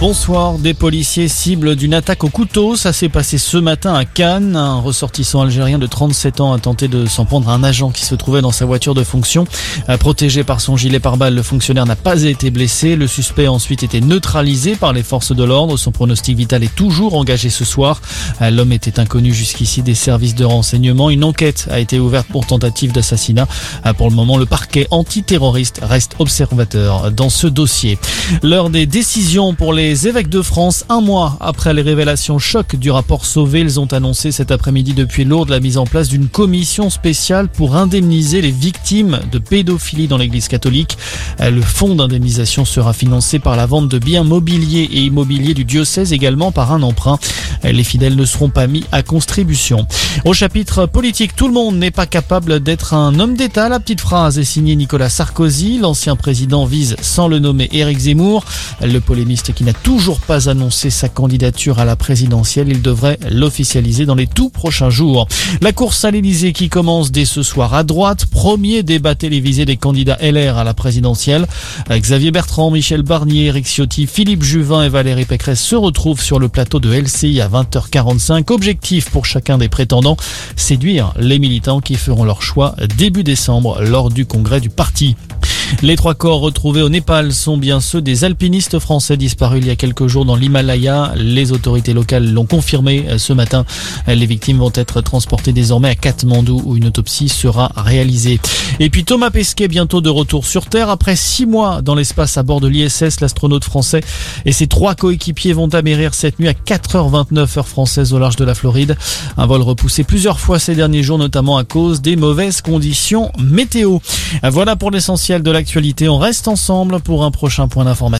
Bonsoir, des policiers cibles d'une attaque au couteau. Ça s'est passé ce matin à Cannes. Un ressortissant algérien de 37 ans a tenté de s'en prendre à un agent qui se trouvait dans sa voiture de fonction. Euh, protégé par son gilet pare-balles, le fonctionnaire n'a pas été blessé. Le suspect a ensuite été neutralisé par les forces de l'ordre. Son pronostic vital est toujours engagé ce soir. Euh, l'homme était inconnu jusqu'ici des services de renseignement. Une enquête a été ouverte pour tentative d'assassinat. Euh, pour le moment, le parquet antiterroriste reste observateur dans ce dossier. L'heure des décisions pour les les évêques de France, un mois après les révélations choc du rapport Sauvé, ils ont annoncé cet après-midi depuis Lourdes la mise en place d'une commission spéciale pour indemniser les victimes de pédophilie dans l'église catholique. Le fonds d'indemnisation sera financé par la vente de biens mobiliers et immobiliers du diocèse, également par un emprunt. Les fidèles ne seront pas mis à contribution. Au chapitre politique, tout le monde n'est pas capable d'être un homme d'État. La petite phrase est signée Nicolas Sarkozy. L'ancien président vise, sans le nommer, Éric Zemmour. Le polémiste qui n'a toujours pas annoncé sa candidature à la présidentielle. Il devrait l'officialiser dans les tout prochains jours. La course à l'Elysée qui commence dès ce soir à droite. Premier débat télévisé des candidats LR à la présidentielle. Xavier Bertrand, Michel Barnier, Eric Ciotti, Philippe Juvin et Valérie Pécresse se retrouvent sur le plateau de LCI à 20h45. Objectif pour chacun des prétendants, séduire les militants qui feront leur choix début décembre lors du congrès du parti. Les trois corps retrouvés au Népal sont bien ceux des alpinistes français disparus il y a quelques jours dans l'Himalaya. Les autorités locales l'ont confirmé ce matin. Les victimes vont être transportées désormais à Katmandou où une autopsie sera réalisée. Et puis Thomas Pesquet bientôt de retour sur Terre après six mois dans l'espace à bord de l'ISS. L'astronaute français et ses trois coéquipiers vont amérir cette nuit à 4h29 heure française au large de la Floride. Un vol repoussé plusieurs fois ces derniers jours notamment à cause des mauvaises conditions météo. Voilà pour l'essentiel de la On reste ensemble pour un prochain point d'information.